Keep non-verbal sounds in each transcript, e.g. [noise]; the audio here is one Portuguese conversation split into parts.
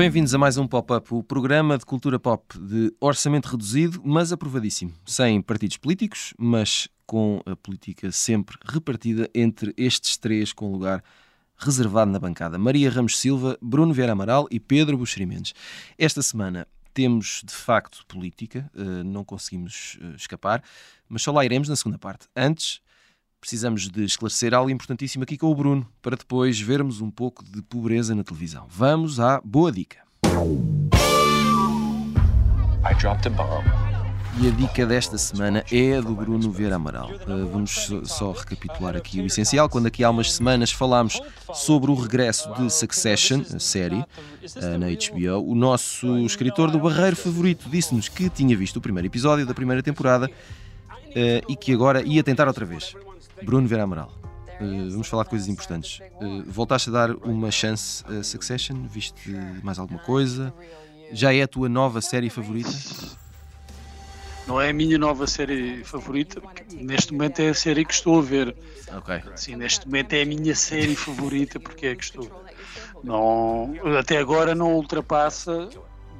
Bem-vindos a mais um Pop-Up, o programa de cultura pop de orçamento reduzido, mas aprovadíssimo. Sem partidos políticos, mas com a política sempre repartida entre estes três, com lugar reservado na bancada. Maria Ramos Silva, Bruno Vieira Amaral e Pedro Buxerimentos. Esta semana temos, de facto, política, eh, não conseguimos eh, escapar, mas só lá iremos na segunda parte. Antes, precisamos de esclarecer algo importantíssimo aqui com o Bruno, para depois vermos um pouco de pobreza na televisão. Vamos à boa dica. I dropped a bomb. E a dica desta semana é a do Bruno Vieira Amaral. Uh, vamos só recapitular aqui o essencial. Quando aqui há umas semanas falámos sobre o regresso de Succession, a série, uh, na HBO, o nosso escritor do Barreiro favorito disse-nos que tinha visto o primeiro episódio da primeira temporada uh, e que agora ia tentar outra vez. Bruno Vera Amaral. Vamos falar de coisas importantes. Voltaste a dar uma chance a Succession? Viste mais alguma coisa? Já é a tua nova série favorita? Não é a minha nova série favorita, neste momento é a série que estou a ver. Ok. Sim, neste momento é a minha série favorita porque é que estou. Não, até agora não ultrapassa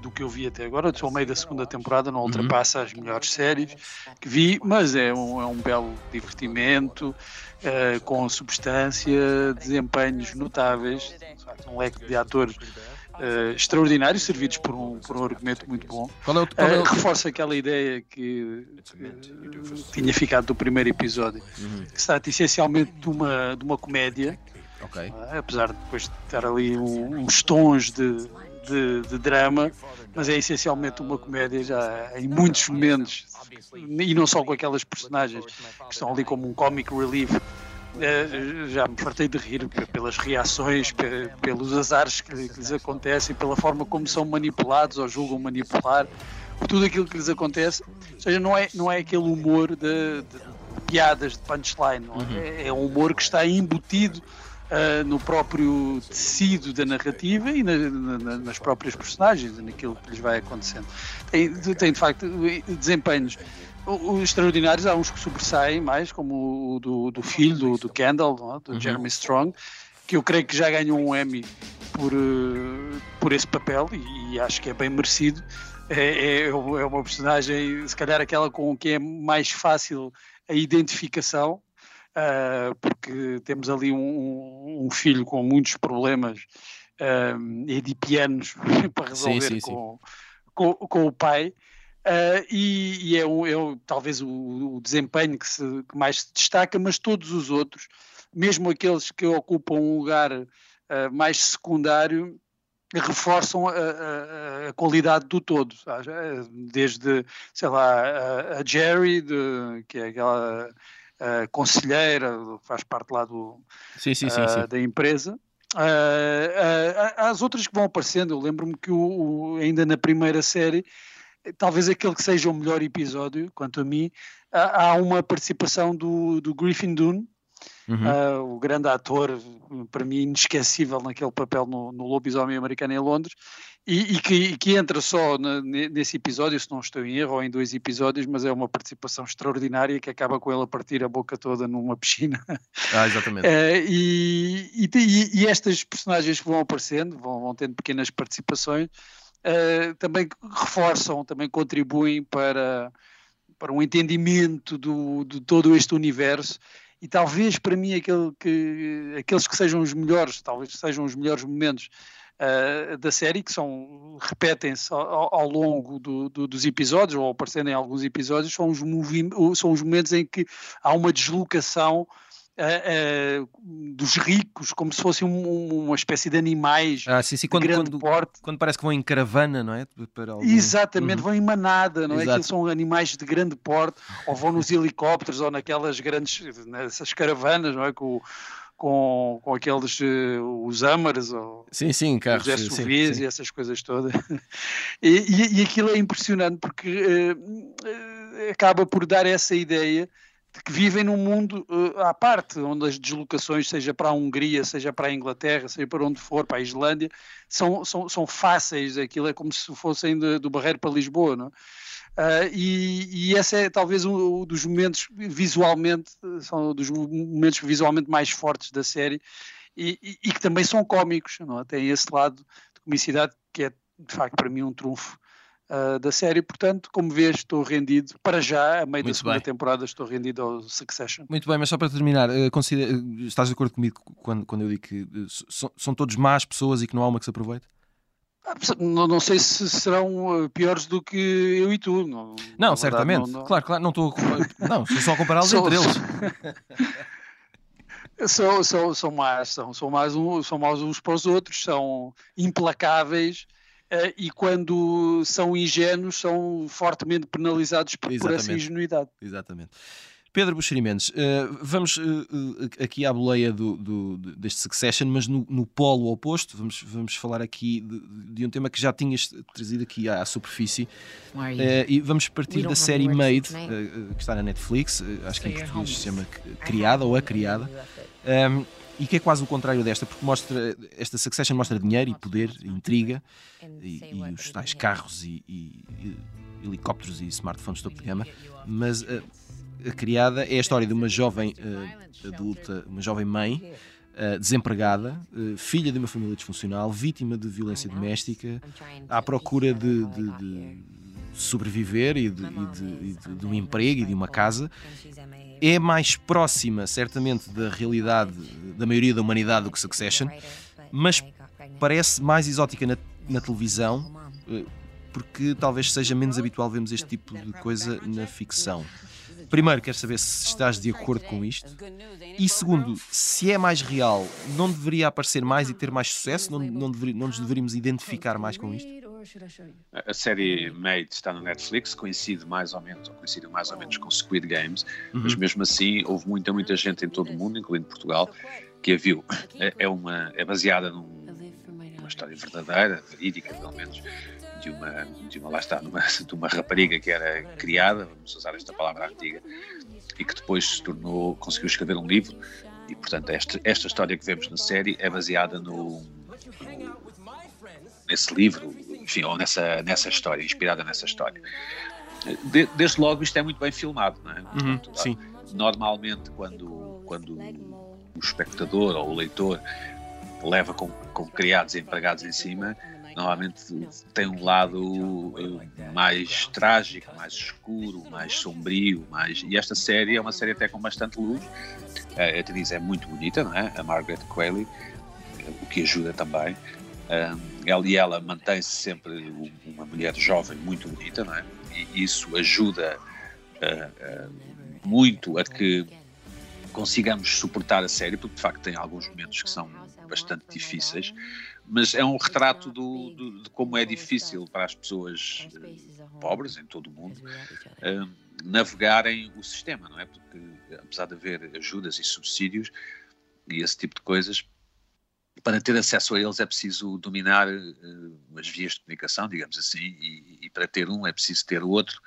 do que eu vi até agora, estou ao meio da segunda temporada, não uhum. ultrapassa uhum. as melhores séries que vi, mas é um, é um belo divertimento, uh, com substância, desempenhos notáveis, um leque de atores uh, extraordinários, servidos por um, por um argumento muito bom. Qual é o, qual é o... Uh, reforça aquela ideia que tinha ficado do primeiro episódio, uhum. que se trata essencialmente de uma, de uma comédia. Okay. apesar de depois ter ali um, uns tons de, de, de, drama, mas é essencialmente uma comédia já em muitos momentos, e não só com aquelas personagens que estão ali como um comic relief. Eh, já me fartei de rir pelas reações, pelos azares que lhes acontecem, pela forma como são manipulados ou julgam manipular, tudo aquilo que lhes acontece. Ou seja, não é, não é aquele humor de, de, de piadas, de punchline, é? Uhum. É, é um humor que está embutido uh, no próprio tecido da narrativa e na, na, nas próprias personagens, naquilo que lhes vai acontecendo. Tem, tem de facto desempenhos extraordinários, há uns que sobressaem mais, como o do, do filho do, do Kendall, é? do uhum. Jeremy Strong, que eu creio que já ganhou um Emmy por, uh, por esse papel e, e, acho que é bem merecido. É, é, é uma personagem, se calhar aquela com que é mais fácil a identificação, uh, porque temos ali um, um, filho com muitos problemas uh, edipianos [laughs] para resolver sim, sim, com, sim. Com, com, o pai. Uh, e, e é, é talvez o, o, desempenho que, se, que mais se destaca, mas todos os outros, mesmo aqueles que ocupam um lugar uh, mais secundário, reforçam a, a, a, qualidade do todo, desde, sei lá, a, a Jerry, de, que é aquela uh, conselheira, faz parte lá do, sim, sim, sim, uh, da empresa. Uh, as outras que vão aparecendo, eu lembro-me que o, o, ainda na primeira série, talvez aquele que seja o melhor episódio, quanto a mim, há uma participação do, do Griffin Dunne, uhum. uh, o grande ator, para mim inesquecível naquele papel no, no Lobisomem Americano em Londres, e, e, que, que, entra só na, nesse episódio, se não estou em erro, ou em dois episódios, mas é uma participação extraordinária que acaba com ele a partir a boca toda numa piscina. Ah, exatamente. Uh, [laughs] e, e, estas personagens que vão aparecendo, vão, vão tendo pequenas participações, uh, também reforçam, também contribuem para, para um entendimento do, de todo este universo. E talvez para mim aquele que, aqueles que sejam os melhores, talvez sejam os melhores momentos uh, da série, que são repetem-se ao, ao, longo do, do, dos episódios, ou aparecendo em alguns episódios, são os, são os momentos em que há uma deslocação Uh, uh, dos ricos, como se fossem um, uma espécie de animais ah, sim, sim. Quando, de grande quando, porte. Quando parece que vão em caravana, não é? Algum... Exatamente, uhum. vão em manada, não é? Exato. é? Que são animais de grande porte, ou vão nos helicópteros, ou naquelas grandes, nessas caravanas, não é? Com, com, com aqueles, uh, os Amars, ou sim, sim, carros, os SUVs e essas coisas todas. [laughs] e, e, e, aquilo é impressionante porque acaba por dar essa ideia que vivem num mundo uh, à parte, onde as deslocações, seja para a Hungria, seja para a Inglaterra, seja para onde for, para a Islândia, são, são, são fáceis, aquilo é como se fossem de, do Barreiro para Lisboa, não Uh, e, e esse é talvez um, um dos momentos visualmente, são dos momentos visualmente mais fortes da série e, e, e que também são cómicos, não é? tem esse lado de comicidade que é de facto para mim um trunfo uh, da série. Portanto, como vês, estou rendido para já, a meio Muito da segunda bem. temporada, estou rendido ao Succession. Muito bem, mas só para terminar, uh, considera, estás de acordo comigo quando, quando eu digo que uh, são, todos más pessoas e que não há uma que se aproveite? Ah, não, não, sei se serão piores do que eu e tu. Não, não certamente. Não, não... Claro, claro, não estou a... Não, estou só a compará-los entre eles. são, são, são más, são, são, mais um, são maus uns para os outros, são implacáveis e quando são ingênuos são fortemente penalizados por, por essa ingenuidade. Exatamente. Pedro Buxeri Mendes, uh, vamos uh, aqui à boleia do, do, deste Succession, mas no, no, polo oposto, vamos, vamos falar aqui de, de, um tema que já tinhas trazido aqui à, à superfície e vamos partir da série Made, que está na Netflix, acho que em português se chama Criada ou A Criada. E que é quase o contrário desta, porque mostra esta Succession mostra dinheiro e poder, intriga e, e os tais carros e, e, e, helicópteros e smartphones topo de gama, mas uh, a criada é a história de uma jovem uh, adulta, uma jovem mãe uh, desempregada, filha de uma família disfuncional, vítima de violência doméstica, à procura de, de, de sobreviver e de, de, de um emprego e de uma casa é mais próxima, certamente, da realidade da maioria da humanidade do que Succession, mas parece mais exótica na, na televisão, eh, porque talvez seja menos habitual vermos este tipo de coisa na ficção. Primeiro, quero saber se estás de acordo com isto. E segundo, se é mais real, não deveria aparecer mais e ter mais sucesso? Não, não, deveria, não nos deveríamos identificar mais com isto? A série Made está no Netflix, coincide mais ou menos, ou coincide mais ou menos com Squid Games, uhum. mas mesmo assim houve muita, muita gente em todo o mundo, incluindo Portugal, que a viu. [laughs] É, é uma, é baseada num, numa história verdadeira, verídica pelo menos, de uma, de uma, lá está, numa, de uma rapariga que era criada, vamos usar esta palavra antiga, e que depois se tornou, conseguiu escrever um livro, e portanto esta, esta história que vemos na série é baseada no, no nesse livro, enfim, ou nessa, nessa história, inspirada nessa história. De, desde logo isto é muito bem filmado, não é? Uhum, Portanto, sim. Normalmente quando, quando o espectador ou o leitor leva com, com criados e empregados em cima, normalmente tem um lado eh, mais trágico, mais escuro, mais sombrio, mais e esta série é uma série até com bastante luz. A atriz é muito bonita, não é? A Margaret Qualley, o que ajuda também ela e ela mantém-se sempre uma mulher jovem muito bonita, não é? E isso ajuda uh, uh, muito a que consigamos suportar a série, porque de facto tem alguns momentos que são bastante difíceis, mas é um retrato do, do, de como é difícil para as pessoas pobres em todo o mundo navegarem o sistema, não é? Porque apesar de haver ajudas e subsídios e esse tipo de coisas, para ter acesso a eles é preciso dominar uh, as vias de comunicação, digamos assim, e, e, para ter um é preciso ter o outro,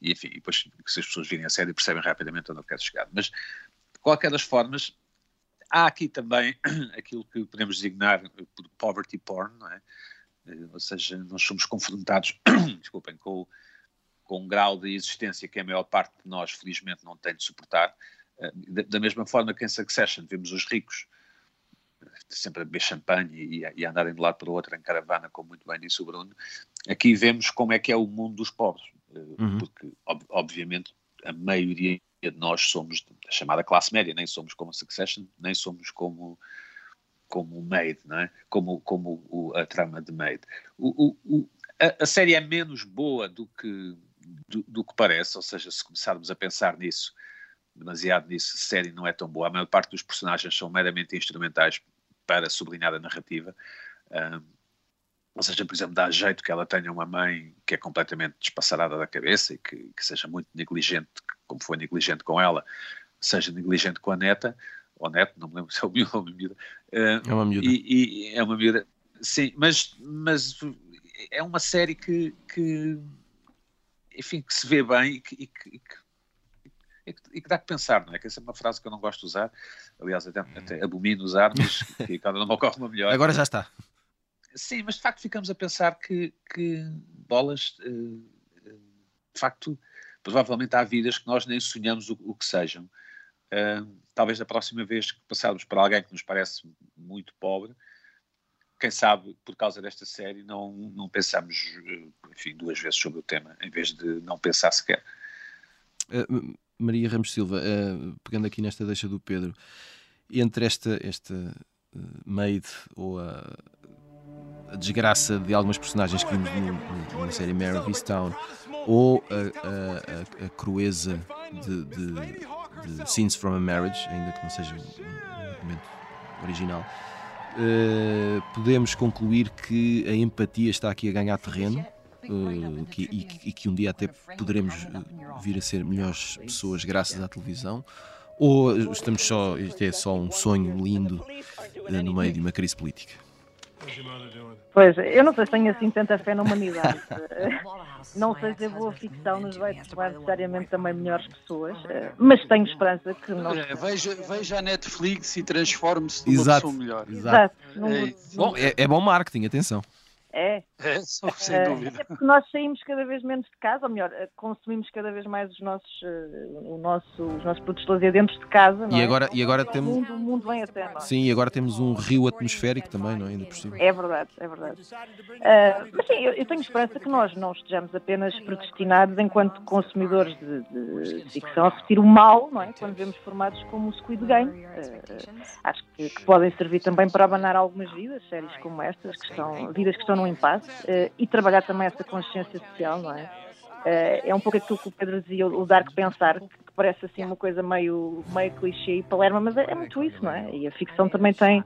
e enfim, depois se as pessoas virem a série percebem rapidamente onde eu quero chegar. Mas, de qualquer das formas, há aqui também [clears throat] aquilo que podemos designar por poverty porn, não é? Uh, ou seja, nós somos confrontados, [clears throat] desculpem, com, com um grau de existência que a maior parte de nós, felizmente, não tem de suportar. Uh, da, da mesma forma que em Succession vemos os ricos sempre a beber champanhe e, e a andarem de lado para o outro em caravana, como muito bem disse o Bruno, aqui vemos como é que é o mundo dos pobres, eh, uhum. porque ob, obviamente a maioria de nós somos da chamada classe média, nem somos como Succession, nem somos como como o Made, não é? como, como o, a trama de Made. O, o, a, a, série é menos boa do que, do, do, que parece, ou seja, se começarmos a pensar nisso, demasiado nisso, a série não é tão boa. A maior parte dos personagens são meramente instrumentais para sublinhar a narrativa. Um, ou seja, por exemplo, dá jeito que ela tenha uma mãe que é completamente despassarada da cabeça e que, que seja muito negligente, como foi negligente com ela, seja negligente com a neta, ou neto, não me lembro [laughs] se é o miúdo ou a miúda. É uma miúda. E, e, é uma miúda, sim, mas, mas é uma série que, que enfim, que se vê bem e que, e que e que, e que dá que pensar, não é? Que essa é uma frase que eu não gosto de usar, aliás, até, até abomino usar, mas [laughs] que cada não me ocorre uma melhor. Agora já está. Sim, mas de facto ficamos a pensar que, que bolas, eh, de facto, provavelmente há vidas que nós nem sonhamos o, o que sejam. Talvez da próxima vez que passarmos para alguém que nos parece muito pobre, quem sabe, por causa desta série, não, não pensamos, enfim, duas vezes sobre o tema, em vez de não pensar sequer. Uh, Maria Ramos Silva, uh, pegando aqui nesta deixa do Pedro, entre esta, esta uh, maid ou a, a, desgraça de algumas personagens que vimos na série Mare of Easttown ou a, a, a crueza de, de, de, Scenes from a Marriage, ainda que não seja um momento original, uh, podemos concluir que a empatia está aqui a ganhar terreno uh, que, e, e, que um dia até poderemos eh, vir a ser melhores pessoas graças à televisão, ou estamos só, isto é só um sonho lindo uh, no meio de uma crise política? Pois, eu não sei se tenho assim tanta fé na humanidade. [laughs] [laughs] não sei se a boa ficção nos vai tornar necessariamente também melhores pessoas, mas tenho esperança que não. Veja, veja a Netflix e transforme-se numa Exato. pessoa melhor. Exato. Exato. É, bom, é, é bom marketing, atenção. É. É, sem é, dúvida. É porque nós saímos cada vez menos de casa, ou melhor, consumimos cada vez mais os nossos, eh, o nosso, os nossos produtos de lazer dentro de casa. e, é? agora, e agora temos. O mundo, o mundo vem até nós. Sim, e agora temos um rio atmosférico também, não é? Ainda por cima. É verdade, é verdade. Uh, mas sim, eu, eu, tenho esperança que nós não estejamos apenas predestinados, enquanto consumidores de, de, de ficção, a repetir o mal, não é? Quando vemos formados como o Squid Game. Uh, acho que, que, podem servir também para abanar algumas vidas, séries como estas, que estão, vidas que estão no impasse. Uh, e trabalhar também essa consciência social, não é? Uh, é um pouco aquilo que o Pedro dizia, o Dark Pensar, que parece assim uma coisa meio, meio clichê e palerma, mas é, é muito isso, não é? E a ficção também tem uh,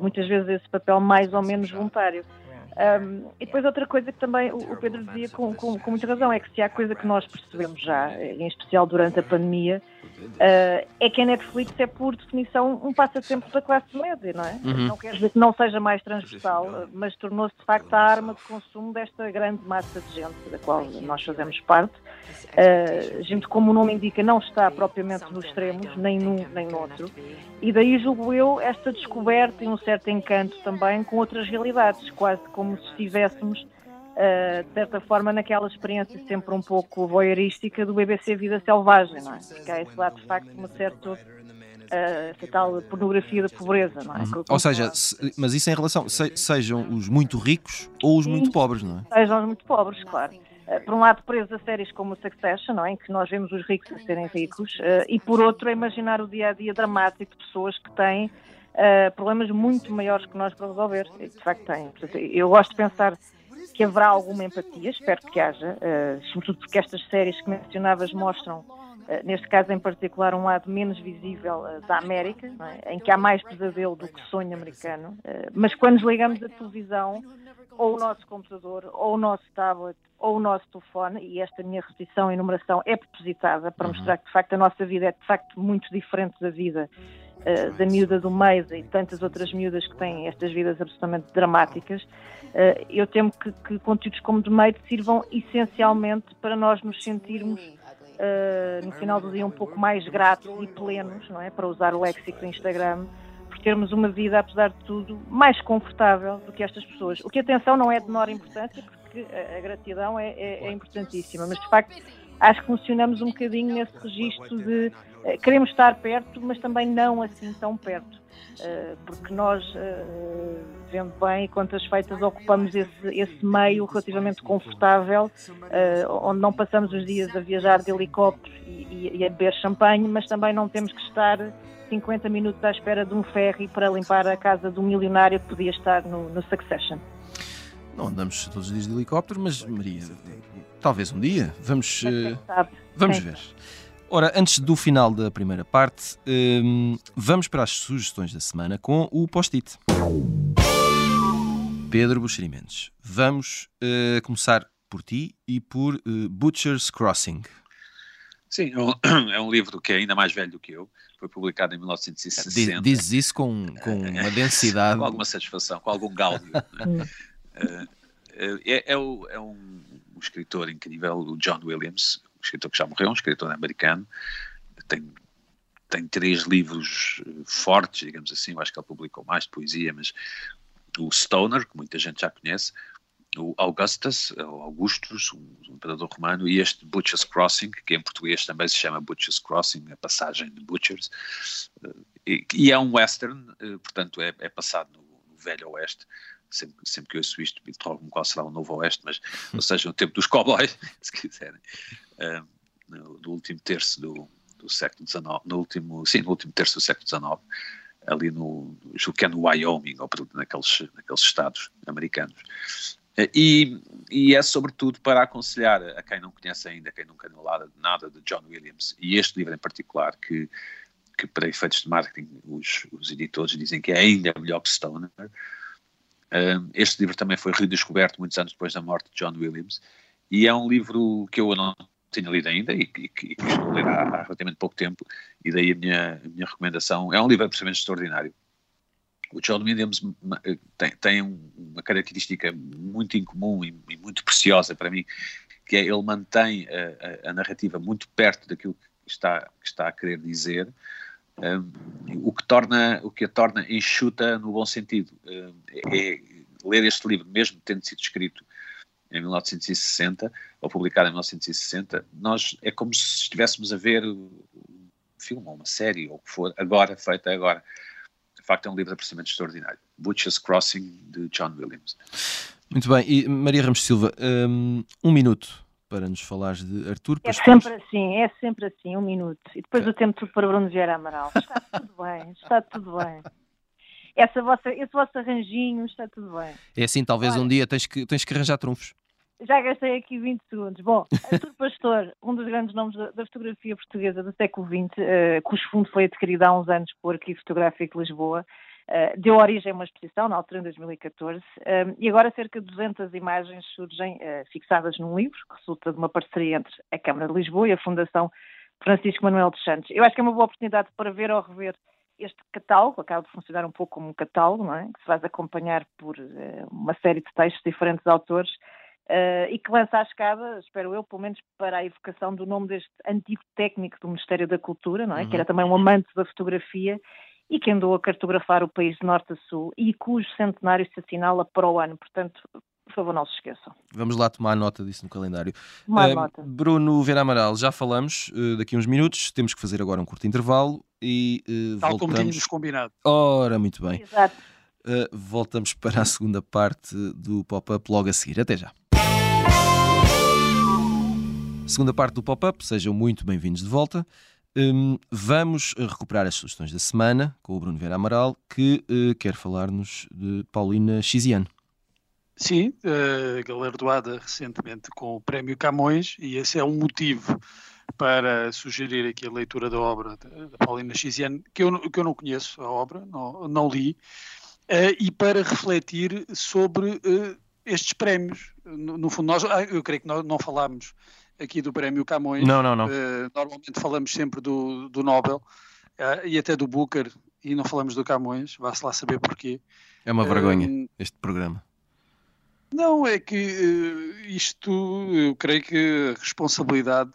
muitas vezes esse papel mais ou menos voluntário. Um, e depois outra coisa que também o Pedro dizia com, com, com, muita razão é que se há coisa que nós percebemos já, em especial durante a pandemia, uh, é que a Netflix é por definição um passatempo da classe média, não é? Uhum. Não quer dizer que não seja mais transversal, mas tornou-se de facto a arma de consumo desta grande massa de gente da qual nós fazemos parte. Uh, gente, como o nome indica, não está propriamente nos extremos, nem num nem no outro. E daí julgo eu esta descoberta e um certo encanto também com outras realidades, quase como se estivéssemos Uh, de certa forma, naquela experiência sempre um pouco voyeurística do BBC Vida Selvagem, não é? Porque há esse lado, de facto, uma certa. Uh, essa tal pornografia da pobreza, não é? Uhum. Ou seja, se, mas isso em relação, se, sejam os muito ricos ou os Sim, muito pobres, não é? Sejam os muito pobres, claro. Uh, por um lado, presos a séries como Succession, não é? em que nós vemos os ricos a serem ricos, e por outro, a imaginar o dia a dia dramático de pessoas que têm problemas muito maiores que nós para resolver. De facto, têm. Portanto, eu gosto de pensar que haverá alguma empatia, espero que haja, uh, sobretudo porque estas séries que mencionavas mostram, uh, neste caso em particular, um lado menos visível uh, da América, é? em que há mais pesadelo do que sonho americano, mas quando ligamos a televisão, ou o nosso computador, ou o nosso tablet, ou o nosso telefone, e esta minha repetição e enumeração é propositada para uhum. mostrar que de facto a nossa vida é de facto muito diferente da vida uh, da miúda do meio e tantas outras miúdas que têm estas vidas absolutamente dramáticas, uh, eu temo que, que, conteúdos como de meio sirvam essencialmente para nós nos sentirmos uh, no final do dia um pouco mais gratos e plenos, não é? Para usar o léxico do Instagram, por termos uma vida, apesar de tudo, mais confortável do que estas pessoas. O que, atenção, não é de menor importância, porque a, a gratidão é, é, é importantíssima, mas de facto acho que funcionamos um bocadinho nesse registro de uh, queremos estar perto, mas também não assim tão perto. Uh, porque nós, uh, vendo bem quantas feitas, ocupamos esse, esse meio relativamente confortável, onde não passamos os dias a viajar de helicóptero e, e, e a beber champanhe, mas também não temos que estar 50 minutos à espera de um ferry para limpar a casa do milionário que podia estar no, no Succession. Não andamos todos os dias de helicóptero, mas Maria, Talvez um dia. Vamos, uh, vamos ver. Ora, antes do final da primeira parte, um, vamos para as sugestões da semana com o post-it. Pedro Buxerimentos, vamos uh, começar por ti e por uh, Butcher's Crossing. Sim, é, [clears throat] é um livro que é ainda mais velho do que eu. Foi publicado em 1960. Diz isso com, com [laughs] uma densidade. com alguma satisfação, com algum gáudio. Né? é, é, é, um escritor incrível, o John Williams, um escritor que já morreu, um escritor americano, tem, tem três livros fortes, digamos assim, eu acho que ele publicou mais de poesia, mas o Stoner, que muita gente já conhece, o Augustus, Augustus, um imperador romano, e este Butcher's Crossing, que em português também se chama Butcher's Crossing, a passagem de Butchers, e, e é um western, portanto é, é passado no, no, Velho Oeste, sempre, sempre que eu ouço isto, interrogo-me qual será o Novo Oeste, mas, [laughs] ou seja, no tempo dos cowboys, [laughs] se quiserem, no, do último terço do, do século XIX, no último, sim, no último terço do século XIX, ali no, julgo que é no Wyoming, ou naqueles, naqueles estados americanos. E, e, é sobretudo para aconselhar a quem não conhece ainda, quem nunca leu nada, nada de John Williams, e este livro em particular, que, que para efeitos de marketing os, os editores dizem que é ainda melhor que Stoner. Este livro também foi redescoberto muitos anos depois da morte de John Williams, e é um livro que eu não tinha lido ainda e que, estou a ler há, relativamente pouco tempo, e daí a minha, a minha recomendação. É um livro absolutamente extraordinário. O John Williams tem, tem uma característica muito incomum e, e, muito preciosa para mim, que é ele mantém a, a, a narrativa muito perto daquilo que está, que está a querer dizer, o, que torna, o que a torna enxuta no bom sentido. É, ler este livro, mesmo tendo sido escrito em 1960, ou publicado em 1960, nós é como se estivéssemos a ver um filme ou uma série, ou o que for, agora, feita agora. De facto, é um livro absolutamente extraordinário. Butcher's Crossing, de John Williams. Muito bem. E Maria Ramos Silva, um minuto para nos falares de Artur É sempre assim, é sempre assim, um minuto. E depois o tempo tudo para Bruno Vieira Amaral. Está [laughs] tudo bem, está tudo bem essa vossa, esse vosso arranjinho, está tudo bem. É assim, talvez Olha, um dia tens que, tens que arranjar trunfos. Já gastei aqui 20 segundos. Bom, Artur Pastor, um dos grandes nomes da, da fotografia portuguesa do século XX, uh, cujo fundo foi adquirido há uns anos por Arquivo Fotográfico de Lisboa, deu origem a uma exposição, na altura em 2014, uh, eh, e agora cerca de 200 imagens surgem fixadas num livro, que resulta de uma parceria entre a Câmara de Lisboa e a Fundação Francisco Manuel dos Santos. Eu acho que é uma boa oportunidade para ver ou rever este catálogo acaba de funcionar um pouco como um catálogo, não é? que se vai acompanhar por uma série de textos de diferentes autores uh, e que lança a escada, espero eu, pelo menos para a evocação do nome deste antigo técnico do Ministério da Cultura, não é? Uhum. que era também um amante da fotografia e que andou a cartografar o país de norte a sul e cujo centenário se assinala para o ano. Portanto, por favor, não se esqueçam. Vamos lá tomar nota disso no calendário. Tomar uh, nota. Bruno Vera Amaral, já falamos uh, daqui a uns minutos, temos que fazer agora um curto intervalo e uh, Tal voltamos... como tínhamos combinado. Ora, muito bem. Exato. voltamos para a segunda parte do pop-up logo a seguir. Até já. Segunda parte do pop-up, sejam muito bem-vindos de volta. Um, vamos recuperar as sugestões da semana com o Bruno Vera Amaral, que uh, quer falar-nos de Paulina Xiziane. Sim, uh, galardoada recentemente com o Prémio Camões, e esse é um motivo para sugerir aqui a leitura da obra da Paulina Xiziane, que eu, que eu não conheço a obra, não, não li, uh, e para refletir sobre uh, estes prémios. No, no, fundo, nós, ah, eu creio que nós não falámos aqui do Prémio Camões. Não, não, não. normalmente falamos sempre do, do Nobel e até do Booker, e não falamos do Camões, vá-se lá saber porquê. É uma vergonha este programa. Não, é que uh, isto, eu creio que a responsabilidade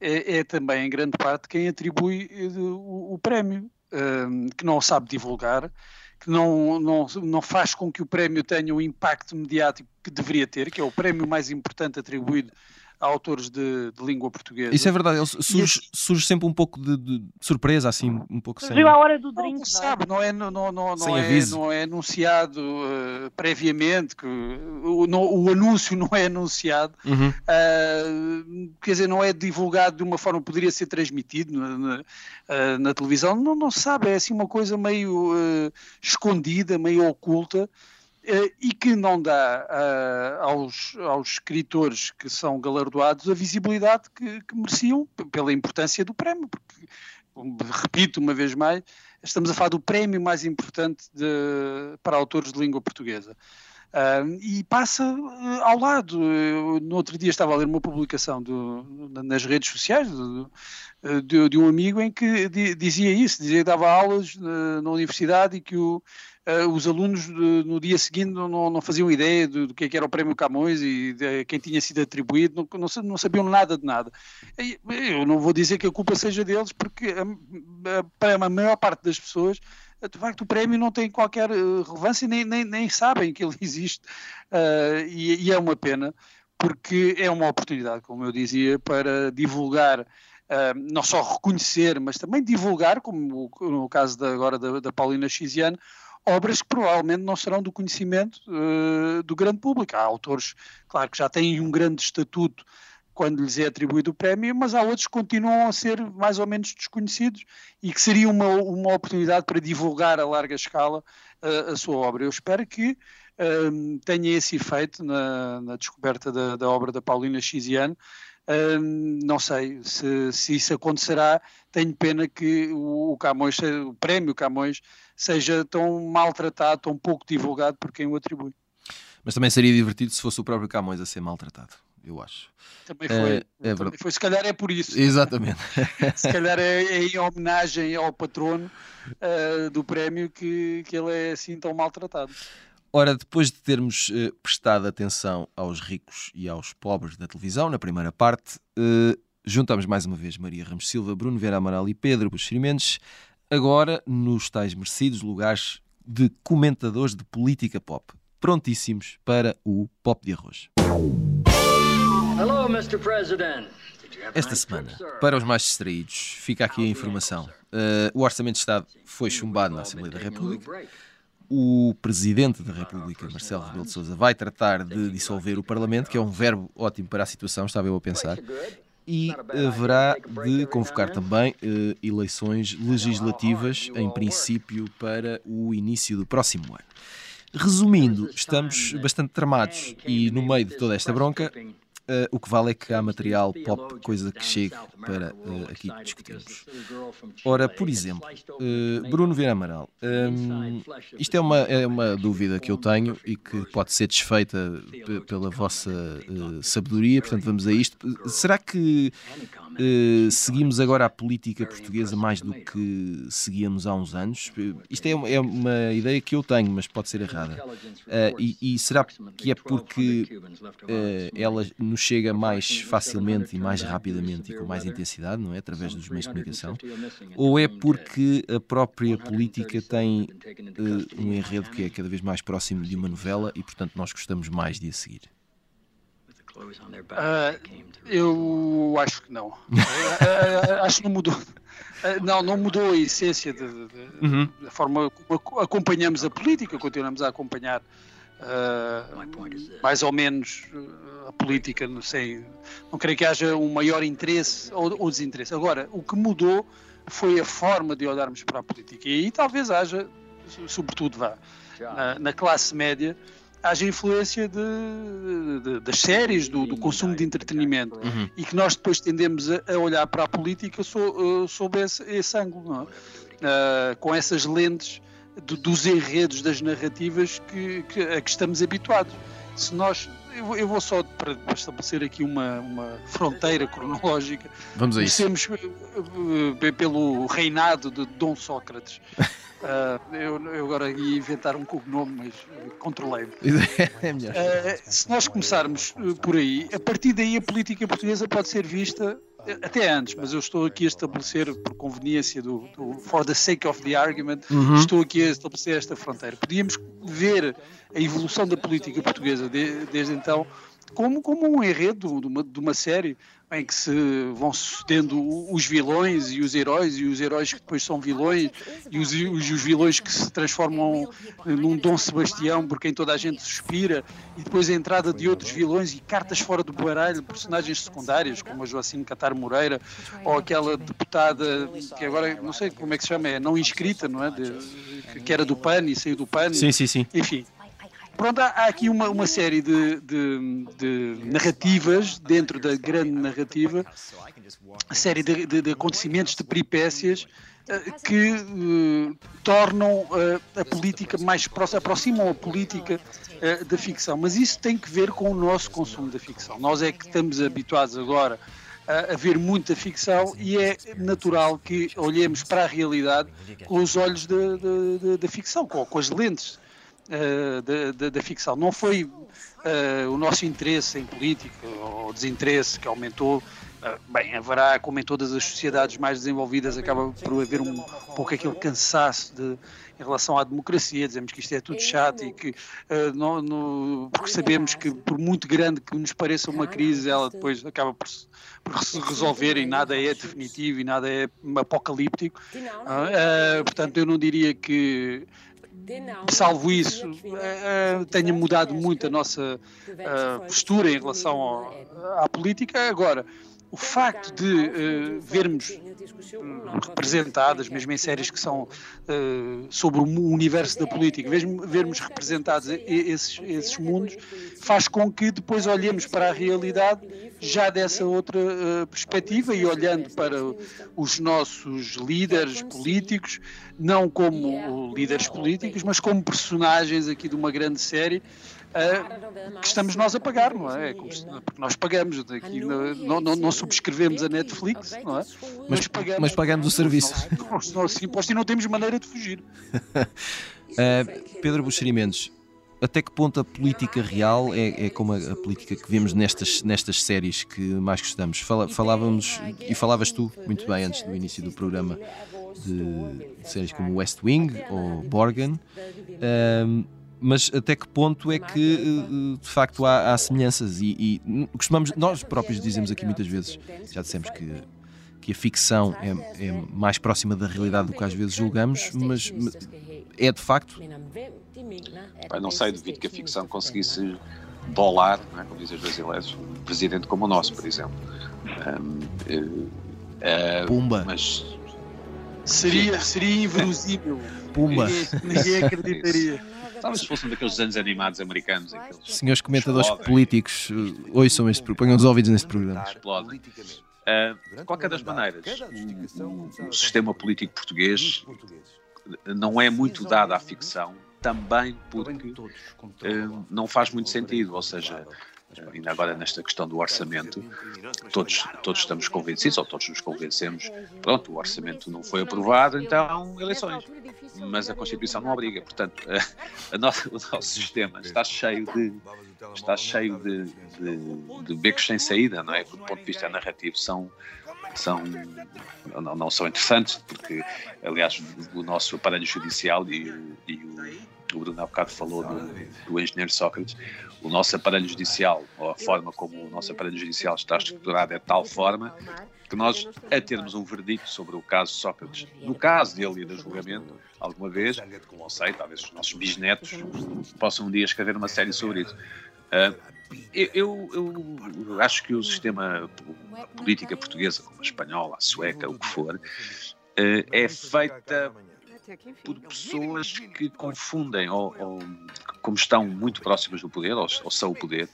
é, é, também, em grande parte, quem atribui uh, o, o, prémio, uh, que não sabe divulgar, que não, não, não faz com que o prémio tenha o impacto mediático que deveria ter, que é o prémio mais importante atribuído a autores de, de, língua portuguesa. Isso é verdade, ele surge, surge sempre um pouco de, de, surpresa, assim, um pouco sem. Surgiu à hora do drink, não, sabe, não é, não, não, não, não é, não é anunciado uh, previamente, que o, no, o, anúncio [laughs] não é anunciado, uhum. uh, quer dizer, não é divulgado de uma forma que poderia ser transmitido na, na, uh, na televisão, não, não sabe, é assim uma coisa meio escondida, meio oculta. Uh, e que não dá uh, aos, aos escritores que são galardoados a visibilidade que, que mereciam pela importância do prémio, porque, repito uma vez mais, estamos a falar do prémio mais importante de, para autores de língua portuguesa. Uh, e passa uh, ao lado. Eu, no outro dia estava a ler uma publicação do, nas redes sociais do, de, de, um amigo em que dizia isso, dizia que dava aulas na universidade e que o, uh, os alunos no dia seguinte não, não faziam ideia do, do, é que era o Prémio Camões e de quem tinha sido atribuído, não, não, sabiam nada de nada. Eu não vou dizer que a culpa seja deles, porque para a maior parte das pessoas de facto o prémio não tem qualquer eh, relevância nem, nem, nem sabem que ele [laughs] existe uh, e, e, é uma pena porque é uma oportunidade, como eu dizia, para divulgar, uh, não só reconhecer, mas também divulgar, como no caso de, agora da, da Paulina Xiziane, obras que provavelmente não serão do conhecimento uh, do grande público. Há autores, claro, que já têm um grande estatuto quando lhes é atribuído o prémio, mas há outros que continuam a ser mais ou menos desconhecidos e que seria uma, uma oportunidade para divulgar a larga escala uh, a sua obra. Eu espero que uh, tenha esse efeito na, na descoberta da, da, obra da Paulina Xiziane. Uh, não sei se, se, isso acontecerá. Tenho pena que o Camões, o prémio Camões, seja tão maltratado, tão pouco divulgado por quem o atribui. Mas também seria divertido se fosse o próprio Camões a ser maltratado, eu acho. Também foi, é, é também foi. se calhar é por isso. Exatamente. [laughs] se calhar é, é, em homenagem ao patrono uh, do prémio que, que ele é assim tão maltratado. Ora, depois de termos uh, prestado atenção aos ricos e aos pobres da televisão, na primeira parte, uh, juntamos mais uma vez Maria Ramos Silva, Bruno Vera Amaral e Pedro Buxeri Mendes agora nos tais merecidos lugares de comentadores de política pop, prontíssimos para o pop de arroz. Hello, Mr. President. Esta semana, para os mais distraídos, fica aqui a informação. Uh, o Orçamento de Estado foi chumbado na Assembleia da República. O Presidente da República, Marcelo Rebelo de Sousa, vai tratar de dissolver o Parlamento, que é um verbo ótimo para a situação, estava eu a pensar, e haverá de convocar também uh, eleições legislativas, em princípio, para o início do próximo ano. Resumindo, estamos bastante tramados e, no meio de toda esta bronca, Uh, o que vale é que há material pop, coisa que chegue para uh, aqui discutirmos. Ora, por exemplo, uh, Bruno Vieira Amaral, um, isto é uma, é uma dúvida que eu tenho e que pode ser desfeita pela vossa sabedoria, portanto vamos a isto. Será que Uh, seguimos agora a política portuguesa mais do que seguíamos há uns anos. Isto é é uma ideia que eu tenho, mas pode ser errada. Uh, e, e, será que é porque uh, ela nos chega mais facilmente e mais rapidamente e com mais intensidade, não é? Através dos meios de comunicação? Ou é porque a própria política tem um enredo que é cada vez mais próximo de uma novela e, portanto, nós gostamos mais de a seguir? Uh, eu acho que não. uh, acho que não mudou. não, não mudou a essência de, de, uhum. da forma como acompanhamos a política, continuamos a acompanhar mais ou menos a política, não sei. Não creio que haja um maior interesse ou, ou desinteresse. Agora, o que mudou foi a forma de olharmos para a política. E aí talvez haja, sobretudo, vá, na, na classe média, haja influência de, de, das séries, do, do, consumo de entretenimento. Uhum. e que nós depois tendemos a, a olhar para a política so, uh, sob esse, esse ângulo, uh, com essas lentes de, dos enredos, das narrativas que, que, a que estamos habituados. Se nós, eu, eu vou só para, estabelecer aqui uma, uma fronteira cronológica. Vamos a isso. Comecemos uh, pelo reinado de Dom Sócrates. Uh, [laughs] eu, eu, agora ia inventar um cognome, mas controlei-me. [laughs] Uh, se nós começarmos por aí, a partir daí a política portuguesa pode ser vista até antes, mas eu estou aqui a estabelecer por conveniência do, do for the sake of the argument, uhum. estou aqui a estabelecer esta fronteira. Podíamos ver a evolução da política portuguesa de, desde então como, como um enredo de uma, de uma série em que se vão sucedendo os vilões e os heróis, e os heróis que depois são vilões, e os, os, os, vilões que se transformam num Dom Sebastião por quem toda a gente suspira, e depois a entrada de outros vilões e cartas fora do baralho, personagens secundárias, como a Joacine Catar Moreira, ou aquela deputada que agora não sei como é que se chama, é não inscrita, não é? De, que era do PAN e saiu do PAN. Sim, sim, sim. Enfim Pronto, há, aqui uma, uma série de, de, de, narrativas dentro da grande narrativa, série de, de, de acontecimentos, de peripécias que uh, tornam uh, a política mais próxima, aproximam a política uh, da ficção. Mas isso tem que ver com o nosso consumo da ficção. Nós é que estamos habituados agora a, a ver muita ficção e é natural que olhemos para a realidade com os olhos da ficção, com, com, as lentes da ficção. Não foi o nosso interesse em política ou desinteresse que aumentou ah, bem, haverá, como em todas as sociedades mais desenvolvidas, acaba por haver um, pouco aquele cansaço de, em relação à democracia, dizemos que isto é tudo chato e que uh, não, não, porque sabemos que por muito grande que nos pareça uma crise, ela depois acaba por, por se resolver e nada é definitivo e nada é apocalíptico. Uh, uh, portanto, eu não diria que salvo isso, uh, tenha mudado muito a nossa uh, postura em relação ao, à política. Agora, o facto de uh, vermos uh, representadas, mesmo em séries que são uh, sobre o universo da política, mesmo vermos representados esses, esses mundos, faz com que depois olhemos para a realidade já dessa outra perspectiva e olhando para os nossos líderes políticos, não como líderes políticos, mas como personagens aqui de uma grande série uh, que estamos nós a pagar, não é? é porque nós pagamos, aqui não, não, não, subscrevemos a Netflix, não é? Mas, pagamos, mas pagamos o serviço. Nós, nós imposto e não temos maneira de fugir. [laughs] uh, Pedro Buxerimentos, até que ponto a política real é, é como a, a, política que vemos nestas, nestas séries que mais gostamos? Fala, falávamos, e falavas tu muito bem antes do início do programa, de, de séries como West Wing ou Borgen. Um, mas até que ponto é que eh, de facto há, há semelhanças? E, e, costumamos nós próprios dizemos aqui muitas vezes já dissemos que que a ficção é, é mais próxima da realidade do que às vezes julgamos mas é de facto não sei duvido que a ficção conseguisse bolar não é, como dizem os brasileiros um presidente como o nosso por exemplo. Um, uh, uh, Pumba. mas seria seria inverosímil. Pumba. Ninguém, ninguém acreditaria Talvez fossem daqueles anos animados americanos. Aqueles Senhores comentadores explodem. políticos, eh, ouçam este, ponham os ouvidos neste programa. Explodem. Uh, de qualquer das maneiras, o, o sistema político português não é muito dado à ficção, também porque uh, não faz muito sentido, ou seja, ainda agora nesta questão do orçamento, todos, todos estamos convencidos, ou todos nos convencemos, pronto, o orçamento não foi aprovado, então eleições. Mas a Constituição não obriga, portanto, a, [laughs] a nossa, o nosso sistema está cheio de está cheio de, de, de, becos sem saída, não é? Do ponto de vista narrativo, são, são não, não são interessantes, porque, aliás, o nosso aparelho judicial e, e o o Bruno há bocado falou do, do, engenheiro Sócrates, o nosso aparelho judicial, ou a forma como o nosso aparelho judicial está estruturado é de tal forma que nós, a termos um verdicto sobre o caso Sócrates, no caso dele e do julgamento, alguma vez, não sei, talvez os nossos bisnetos possam um dia escrever uma série sobre isso. Uh, eu, eu, eu, acho que o sistema, a política portuguesa, como a espanhola, a sueca, o que for, uh, é feita por pessoas que confundem, ou, ou, como estão muito próximas do poder, ou, ou são o poder,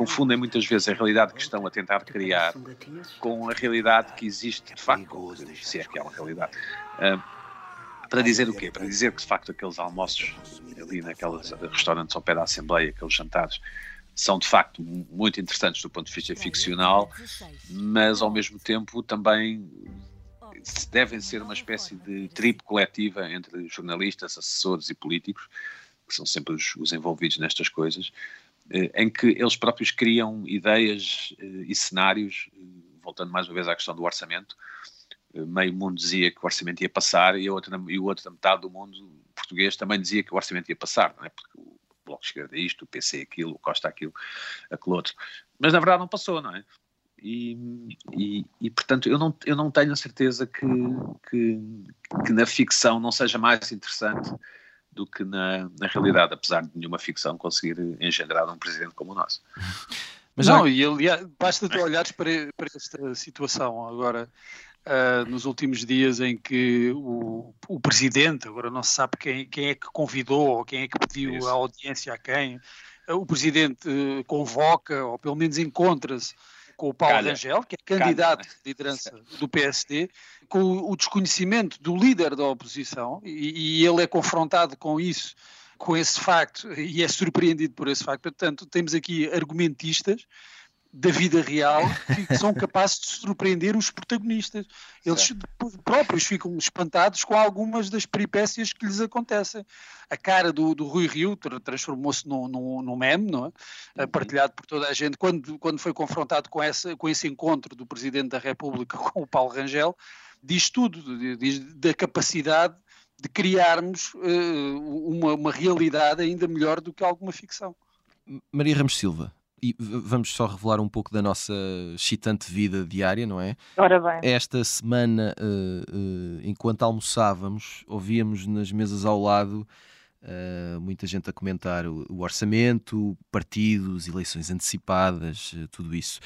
confundem muitas vezes a realidade que estão a tentar criar com a realidade que existe de facto, se é que é uma realidade. Uh, para dizer o quê? Para dizer que de facto aqueles almoços ali naqueles restaurantes ao pé da Assembleia, aqueles jantares, são de facto muito interessantes do ponto de vista ficcional, mas ao mesmo tempo também devem ser uma espécie de tribo coletiva entre jornalistas, assessores e políticos, que são sempre os, os envolvidos nestas coisas, em que eles próprios criam ideias eh, e cenários, eh, voltando mais uma vez à questão do orçamento, meio mundo dizia que o orçamento ia passar e a outra, e a outra metade do mundo português também dizia que o orçamento ia passar, não é? Porque o Bloco de Esquerda é isto, o PC aquilo, o Costa aquilo, aquele outro. Mas na verdade não passou, não é? E, e, e, portanto eu não, eu não tenho a certeza que, que, que, na ficção não seja mais interessante do que na, na realidade, apesar de nenhuma ficção conseguir engendrar um presidente como o nosso. Mas não, e aliás, basta tu olhares para, para esta situação agora, uh, nos últimos dias em que o, o presidente, agora não se sabe quem, quem é que convidou ou quem é que pediu Isso. a audiência a quem, o presidente uh, convoca ou pelo menos encontra-se com o Paulo Calha. Rangel, que é candidato Calha. de liderança do PSD, com o desconhecimento do líder da oposição, e, e ele é confrontado com isso, com esse facto, e é surpreendido por esse facto. Portanto, temos aqui argumentistas da vida real que são capazes de surpreender os protagonistas. Eles próprios ficam espantados com algumas das peripécias que lhes acontecem. A cara do, do Rui Rio transformou-se num, num, num, meme, não é? Uhum. partilhado por toda a gente, quando, quando foi confrontado com, essa, com esse encontro do Presidente da República [laughs] com o Paulo Rangel, diz tudo, diz da capacidade de criarmos uh, uma, uma realidade ainda melhor do que alguma ficção. Maria Ramos Silva, e vamos só revelar um pouco da nossa excitante vida diária, não é? Ora bem. Esta semana, uh, uh, enquanto almoçávamos, ouvíamos nas mesas ao lado uh, muita gente a comentar o, o, orçamento, partidos, eleições antecipadas, tudo isso.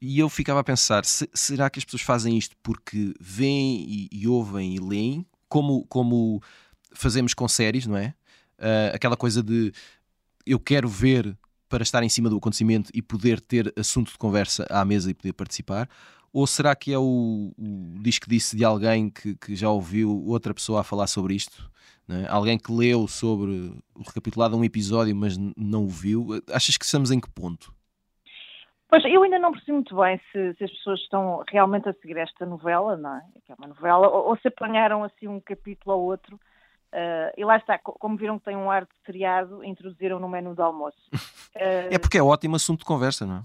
E eu ficava a pensar: se, será que as pessoas fazem isto porque veem e, e ouvem e leem, como, como fazemos com séries, não é? aquela coisa de eu quero ver para estar em cima do acontecimento e poder ter assunto de conversa à mesa e poder participar? Ou será que é o, o disco disse de alguém que, que, já ouviu outra pessoa a falar sobre isto? É? Alguém que leu sobre o recapitulado um episódio, mas não o viu? Achas que estamos em que ponto? Pois, eu ainda não percebi muito bem se, se, as pessoas estão realmente a seguir esta novela, não é? Que é uma novela, ou, ou se apanharam assim um capítulo ou outro Uh, e lá está, como viram que tem um ar de seriado, introduziram no menu do almoço. Uh, [laughs] é porque é ótimo assunto de conversa, não é?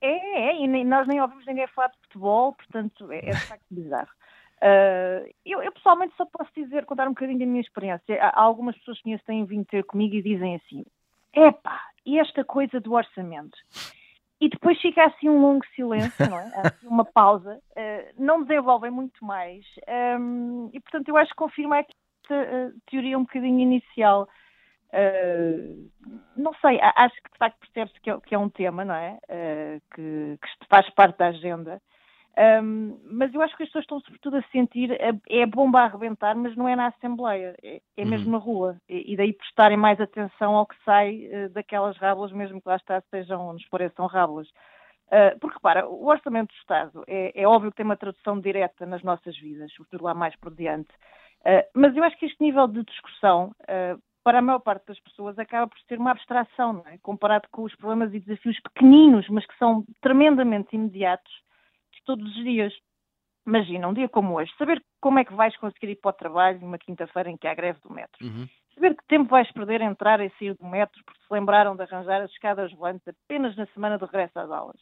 É, é, e nós nem ouvimos ninguém falar de futebol, portanto é, é de facto [laughs] bizarro. Uh, eu, eu, pessoalmente só posso dizer, contar um bocadinho da minha experiência. Há, algumas pessoas que conheço têm vindo ter comigo e dizem assim: epá, e esta coisa do orçamento? E depois fica assim um longo silêncio, não é? Uma pausa, uh, não desenvolvem muito mais. Um, e portanto eu acho que confirma aqui uh, teoria um bocadinho inicial. Uh, não sei, acho que de facto percebe-se que, é, que, é um tema, não é? Uh, que, que, faz parte da agenda. Um, mas eu acho que as pessoas estão sobretudo a sentir é bomba a arrebentar, mas não é na Assembleia, é, é mesmo uhum. na rua. E, e, daí prestarem mais atenção ao que sai uh, daquelas rábulas, mesmo que lá está, sejam, nos pareçam rábulas. Uh, porque, repara, o Orçamento do Estado é, é, óbvio que tem uma tradução direta nas nossas vidas, sobretudo lá mais por diante. Uh, mas eu acho que este nível de discussão, uh, para a maior parte das pessoas, acaba por ser uma abstração, é? comparado com os problemas e desafios pequeninos, mas que são tremendamente imediatos de todos os dias. Imagina, um dia como hoje, saber como é que vais conseguir ir para o trabalho numa quinta-feira em que há greve do metro. Uhum. Saber que tempo vais perder a entrar e sair do metro porque se lembraram de arranjar as escadas volantes apenas na semana de regresso às aulas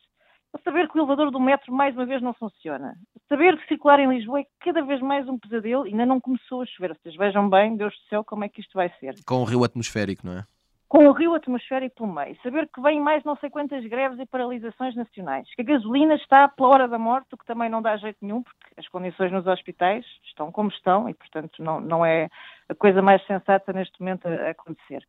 saber que o elevador do metro mais uma vez não funciona. Saber que circular em Lisboa é cada vez mais um pesadelo, ainda não começou a chover. Vocês vejam bem, Deus do céu, como é que isto vai ser. Com o rio atmosférico, não é? Com o rio atmosférico pelo meio. Saber que vem mais não sei quantas greves e paralisações nacionais. Que a gasolina está pela hora da morte, o que também não dá jeito nenhum, porque as condições nos hospitais estão como estão e, portanto, não, não é a coisa mais sensata neste momento a acontecer.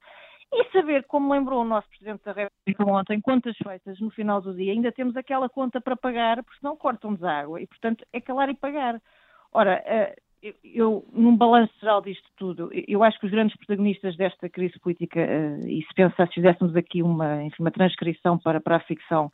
E saber, como lembrou o nosso Presidente da República ontem, contas feitas no final do dia, ainda temos aquela conta para pagar, porque senão cortam-nos água. E, portanto, é calar e pagar. Ora, eh, eu, num balanço geral disto tudo, eu acho que os grandes protagonistas desta crise política, eh, e se pensasse, fizéssemos aqui uma, enfim, uma transcrição para, para a ficção,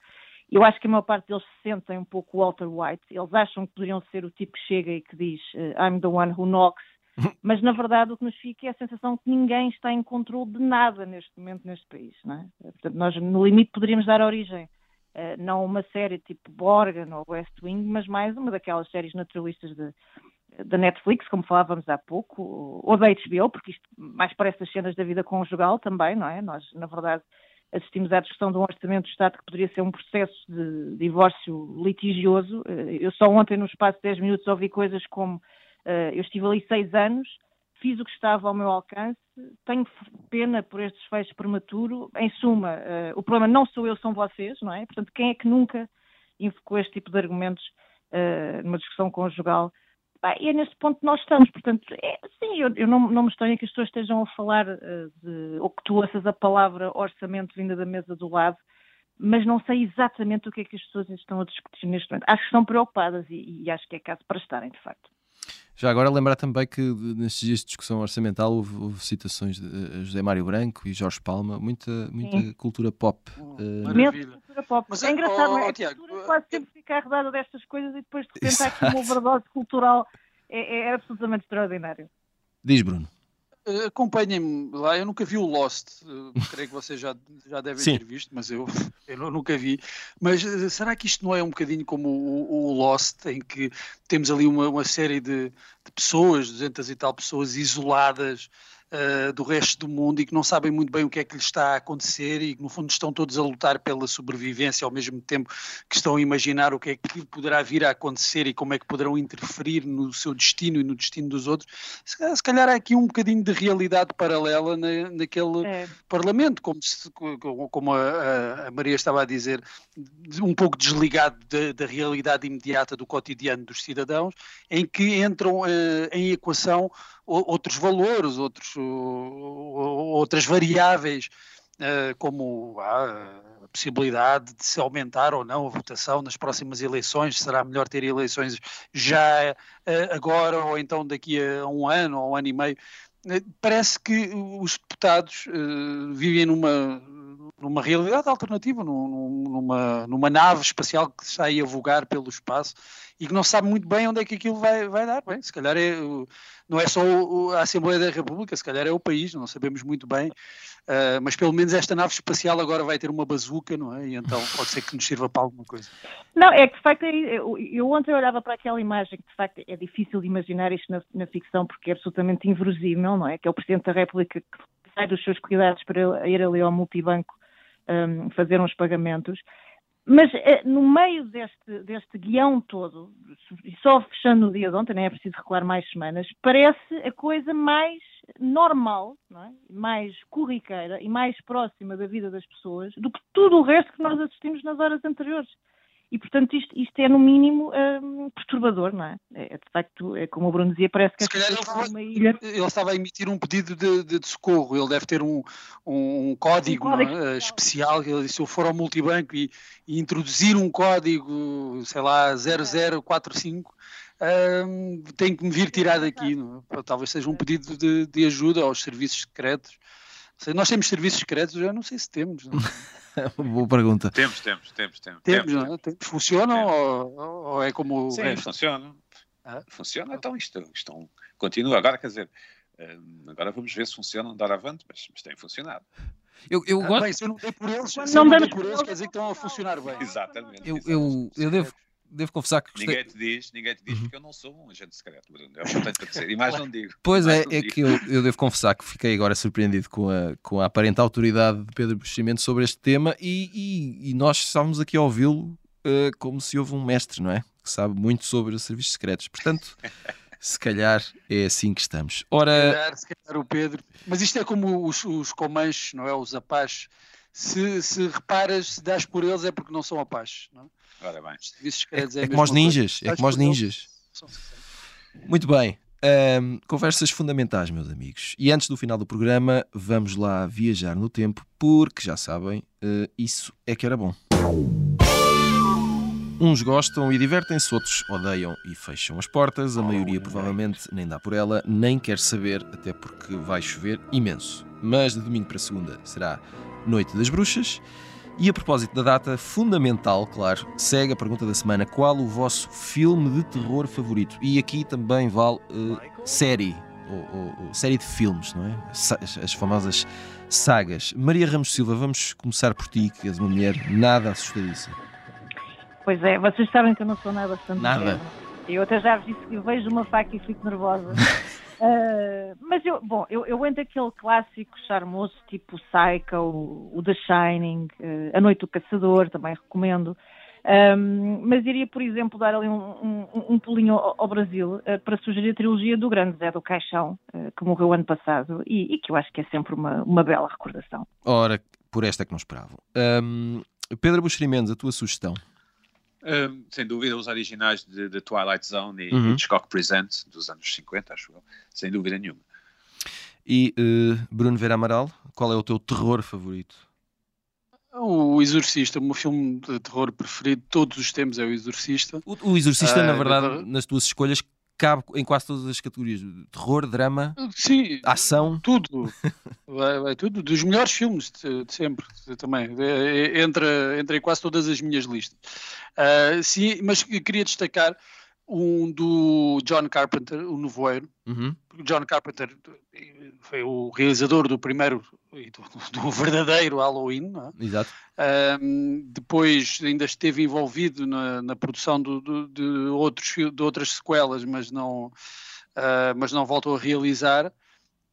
eu acho que a maior parte deles se sentem um pouco Walter White. Eles acham que poderiam ser o tipo que chega e que diz eh, I'm the one who knocks [laughs] mas na verdade o que nos fica é a sensação que ninguém está em controle de nada neste momento neste país. É? Portanto, nós no limite poderíamos dar origem, uh, não uma série tipo Borgen ou West Wing, mas mais uma daquelas séries naturalistas da Netflix, como falávamos há pouco, ou da HBO, porque isto mais parece as cenas da vida conjugal também, não é? Nós, na verdade, assistimos à discussão de um orçamento do Estado que poderia ser um processo de divórcio litigioso. Eh, eu só ontem, no espaço de 10 minutos, ouvi coisas como eu estive ali seis anos, fiz o que estava ao meu alcance, tenho pena por este desfecho prematuro. Em suma, uh, o problema não sou eu, são vocês, não é? Portanto, quem é que nunca invocou este tipo de argumentos uh, numa discussão conjugal? E é neste ponto que nós estamos. Portanto, é, sim, eu, eu não, não, me estranho que as pessoas estejam a falar uh, de, ou que tu ouças a palavra orçamento vinda da mesa do lado, mas não sei exatamente o que é que as pessoas estão a discutir neste momento. Acho que estão preocupadas e, e acho que é caso para estarem, de facto. Já agora lembrar também que nestes dias de discussão orçamental houve, houve citações de uh, José Mário Branco e Jorge Palma, muita, muita cultura pop. Uh, Maravilha. Cultura pop. Mas, é engraçado, oh, oh, é? Tiago, quase sempre ficar rodada destas coisas e depois de [laughs] repente há aqui uma overdose cultural. É, é absolutamente extraordinário. Diz, Bruno. Uh, Acompanhem-me lá, eu nunca vi o Lost, uh, creio que vocês já, já devem Sim. ter visto, mas eu, [laughs] eu nunca vi. Mas uh, será que isto não é um bocadinho como o, o Lost, em que temos ali uma, uma série de, de pessoas, 200 e tal pessoas isoladas uh, do resto do mundo e que não sabem muito bem o que é que lhes está a acontecer e que no fundo estão todos a lutar pela sobrevivência ao mesmo tempo que estão a imaginar o que é que poderá vir a acontecer e como é que poderão interferir no seu destino e no destino dos outros. Se, calhar- se calhar há aqui um bocadinho de realidade paralela na, naquele É. Parlamento, como, se- como- a, a- Maria estava a dizer, um pouco desligado da, da realidade imediata do cotidiano dos cidadãos, em que entram eh, em equação outros valores, outros, outras variáveis, eh, como a possibilidade de se aumentar ou não a votação nas próximas eleições, será melhor ter eleições já eh, agora ou então daqui a um ano ou um ano e meio. Eh, Parece que os deputados vivem numa, numa realidade alternativa, num- num- numa, numa nave espacial que aí a vogar pelo espaço e que não sabe muito bem onde é que aquilo vai, vai dar. Bem, se calhar é, não é só a Assembleia da República, se calhar é o país, não sabemos muito bem, eh, mas pelo menos esta nave espacial agora vai ter uma bazuca, não é? E então pode ser que nos sirva para alguma coisa. Não, é que de facto, é- eu, ontem olhava para aquela imagem que de facto é difícil de imaginar isto na, na ficção porque é absolutamente inverosímil, não é? Que é o Presidente da República que sai dos seus cuidados para ir ali ao multibanco hum, fazer uns pagamentos. Mas eh, no meio deste, deste guião todo, e só fechando o dia de ontem, nem é preciso recuar mais semanas, parece a coisa mais normal, é? mais corriqueira e mais próxima da vida das pessoas do que tudo o resto que nós assistimos nas horas anteriores. E, portanto, isto, isto é, no mínimo, hum, perturbador, não é? é? De facto, é como o Bruno dizia, parece que Se calhar ele estava, numa ilha. ele estava a emitir um pedido de, de- de socorro, ele deve ter um, um código, Um código é? especial. Ele disse: se eu for ao multibanco e, e introduzir um código, sei lá, 0045, hum, tenho que me vir tirar daqui. não é? Talvez seja um pedido de, de ajuda aos serviços secretos. Sei, Nós temos serviços secretos, eu não sei se temos. É? [laughs] Boa pergunta. Temos, temos, temos, temos. Temos, não é? Temos. Funcionam ou, ou é como Sim, resto? funciona. Ah. Funciona, então isto, isto é continua. Agora, quer dizer, eh, agora vamos ver se funciona dar avante, mas, mas tem funcionado. Eu, eu Ah, gosto. bem, se eu não dei por eles, Quando se eu não não dei por eles, quer dizer que estão a funcionar bem. Exatamente. Eu, exatamente. eu, eu devo, devo confessar que gostei. Ninguém te diz, ninguém te diz porque eu não sou um agente secreto, Bruno. É tenho para dizer. E mais não digo. Pois é, é digo. que eu, eu devo confessar que fiquei agora surpreendido com a, com a aparente autoridade de Pedro Buximento sobre este tema e, e- e nós estávamos aqui a ouvi-lo eh, como se houve um mestre, não é? Que sabe muito sobre serviços secretos. Portanto, [laughs] se calhar é assim que estamos. Se Ora, calhar, se calhar o Pedro. Mas isto é como os, os comanches, não é? Os apaches. Se, se reparas, se dás por eles é porque não são apaches. Não? É? Ora bem. Os serviços é, é, é como coisa. ninjas. É como eles, ninjas. Muito bem. Ahm, conversas fundamentais, meus amigos. E antes do final do programa, vamos lá viajar no tempo, porque já sabem, eh, isso é que era bom. Uns gostam e divertem-se, outros odeiam e fecham as portas. A maioria provavelmente nem dá por ela, nem quer saber, até porque vai chover imenso. Mas de domingo para segunda será Noite das Bruxas. E a propósito da data, fundamental, claro, segue a pergunta da semana: qual o vosso filme de terror favorito? E aqui também vale eh, série, ou, ou- série de filmes, não é? As, as famosas sagas. Maria Ramos Silva, vamos começar por ti, que és uma mulher nada assustadiça. Pois é, vocês sabem que eu não sou nada bastante Nada. Eu até já vos disse que eu vejo uma faca e fico nervosa. [laughs] Ah, mas eu, bom, eu, eu entro aquele clássico charmoso, tipo Psycho, o The Shining, eh, A Noite do Caçador, também recomendo. Ahm, mas iria, por exemplo, dar ali um, um- um pulinho ao, ao Brasil eh, para sugerir a trilogia do grande Zé do Caixão, eh, que morreu ano passado, e, e que eu acho que é sempre uma, uma bela recordação. Ora, por esta que não esperavam. Pedro Buxeri Mendes, a tua sugestão. Hum, sem dúvida, os originais de, de Twilight Zone e Uhum. Hitchcock Present, dos anos 50, acho eu. Sem dúvida nenhuma. E eh, Bruno Vera Amaral, qual é o teu terror favorito? O Exorcista, o meu filme de terror preferido de todos os tempos é o Exorcista. O, o Exorcista, Ah, na verdade, eu- nas tuas escolhas, cabe em quase todas as categorias: terror, drama, Sim, ação. tudo. vai, vai tudo. Dos melhores filmes de, de sempre também. É, entra, entra em quase todas as minhas listas. Uh, sim, mas queria destacar um do John Carpenter, o Nevoeiro. Uhum. John Carpenter foi o realizador do primeiro e do, do verdadeiro Halloween. É? Exato. Um, depois ainda esteve envolvido na, na produção do, do, de, outros, de outras sequelas, mas não, uh, mas não voltou a realizar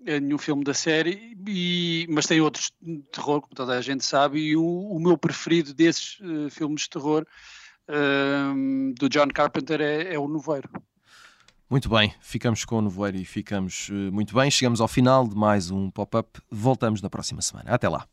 nenhum filme da série, e, mas tem outros de terror, como toda a gente sabe, e o, o meu preferido desses uh, filmes de terror um, do John Carpenter é, é o Noveiro. Muito bem, ficamos com o Noveiro e ficamos eh, muito bem. Chegamos ao final de mais um pop-up. Voltamos na próxima semana. Até lá.